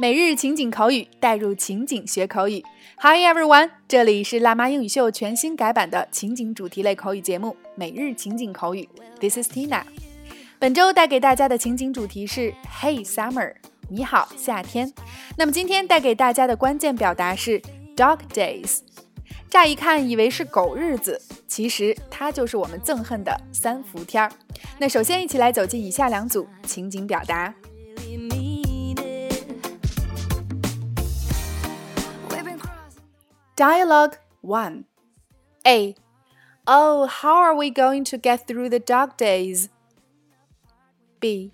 每日情景口语，带入情景学口语。Hi everyone，这里是辣妈英语秀全新改版的情景主题类口语节目《每日情景口语》。This is Tina。本周带给大家的情景主题是 Hey Summer，你好夏天。那么今天带给大家的关键表达是 Dog Days。乍一看以为是狗日子，其实它就是我们憎恨的三伏天儿。那首先一起来走进以下两组情景表达。Dialogue 1 A. Oh, how are we going to get through the dog days? B.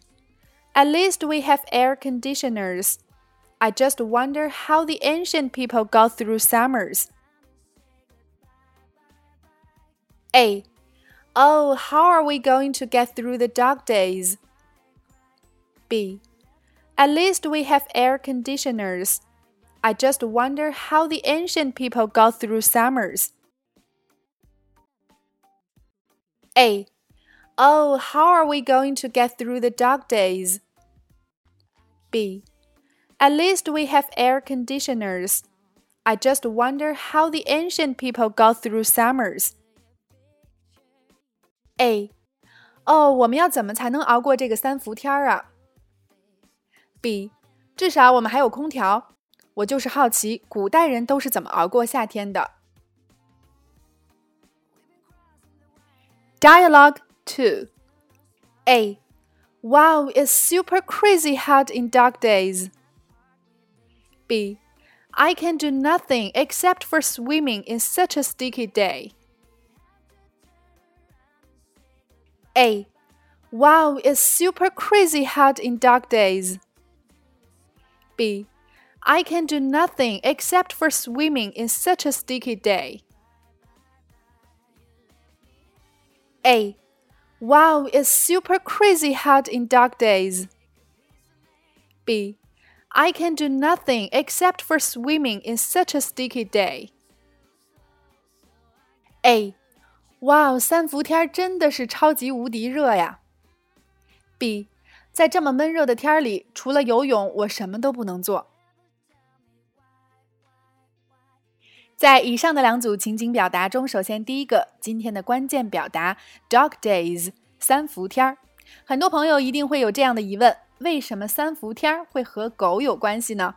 At least we have air conditioners. I just wonder how the ancient people got through summers. A. Oh, how are we going to get through the dog days? B. At least we have air conditioners. I just wonder how the ancient people got through summers. A. Oh, how are we going to get through the dog days? B. At least we have air conditioners. I just wonder how the ancient people got through summers. A. 哦，我们要怎么才能熬过这个三伏天儿啊？B. 至少我们还有空调。 我就是好奇，古代人都是怎么熬过夏天的。Dialogue two. A. Wow, it's super crazy hot in dog days. B. I can do nothing except for swimming in such a sticky day. A. Wow, it's super crazy hot in dog days. B. I can do nothing except for swimming in such a sticky day. A. Wow, it's super crazy hot in dog days. B. I can do nothing except for swimming in such a sticky day. A. Wow，三伏天真的是超级无敌热呀。B. 在这么闷热的天里，除了游泳，我什么都不能做。 在以上的两组情景表达中，首先第一个，今天的关键表达 “dog days” 三伏天儿，很多朋友一定会有这样的疑问：为什么三伏天儿会和狗有关系呢？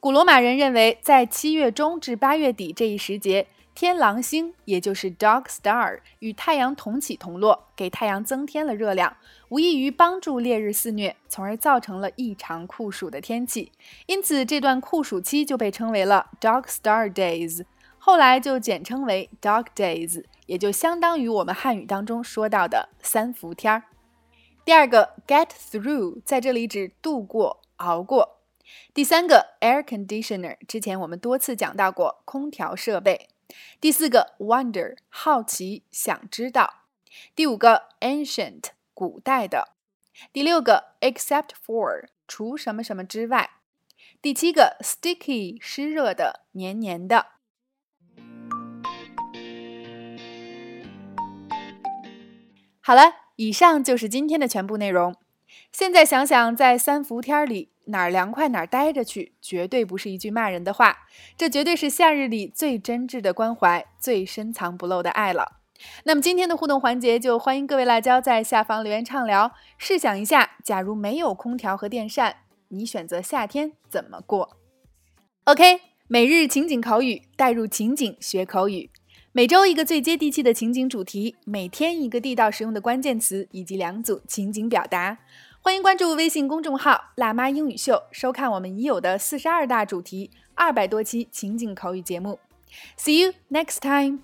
古罗马人认为，在七月中至八月底这一时节，天狼星也就是 Dog Star 与太阳同起同落，给太阳增添了热量，无异于帮助烈日肆虐，从而造成了异常酷暑的天气。因此，这段酷暑期就被称为了 Dog Star Days，后来就简称为 Dog Days，也就相当于我们汉语当中说到的三伏天儿。第二个 get through 在这里指度过、熬过。第三个 air conditioner 之前我们多次讲到过空调设备。第四个，wonder，好奇，想知道；第五个，ancient，古代的；第六个，except for，除什么什么之外；第七个，sticky，湿热的，黏黏的。好了，以上就是今天的全部内容。现在想想，在三伏天里。哪儿凉快哪儿待着去，绝对不是一句骂人的话，这绝对是夏日里最真挚的关怀，最深藏不露的爱了。那么今天的互动环节，就欢迎各位辣椒在下方留言畅聊。试想一下，假如没有空调和电扇，你选择夏天怎么过？OK，每日情景口语，带入情景学口语，每周一个最接地气的情景主题，每天一个地道实用的关键词，以及两组情景表达。欢迎关注微信公众号“辣妈英语秀”，收看我们已有的四十二大主题、二百多期情景口语节目。See you next time.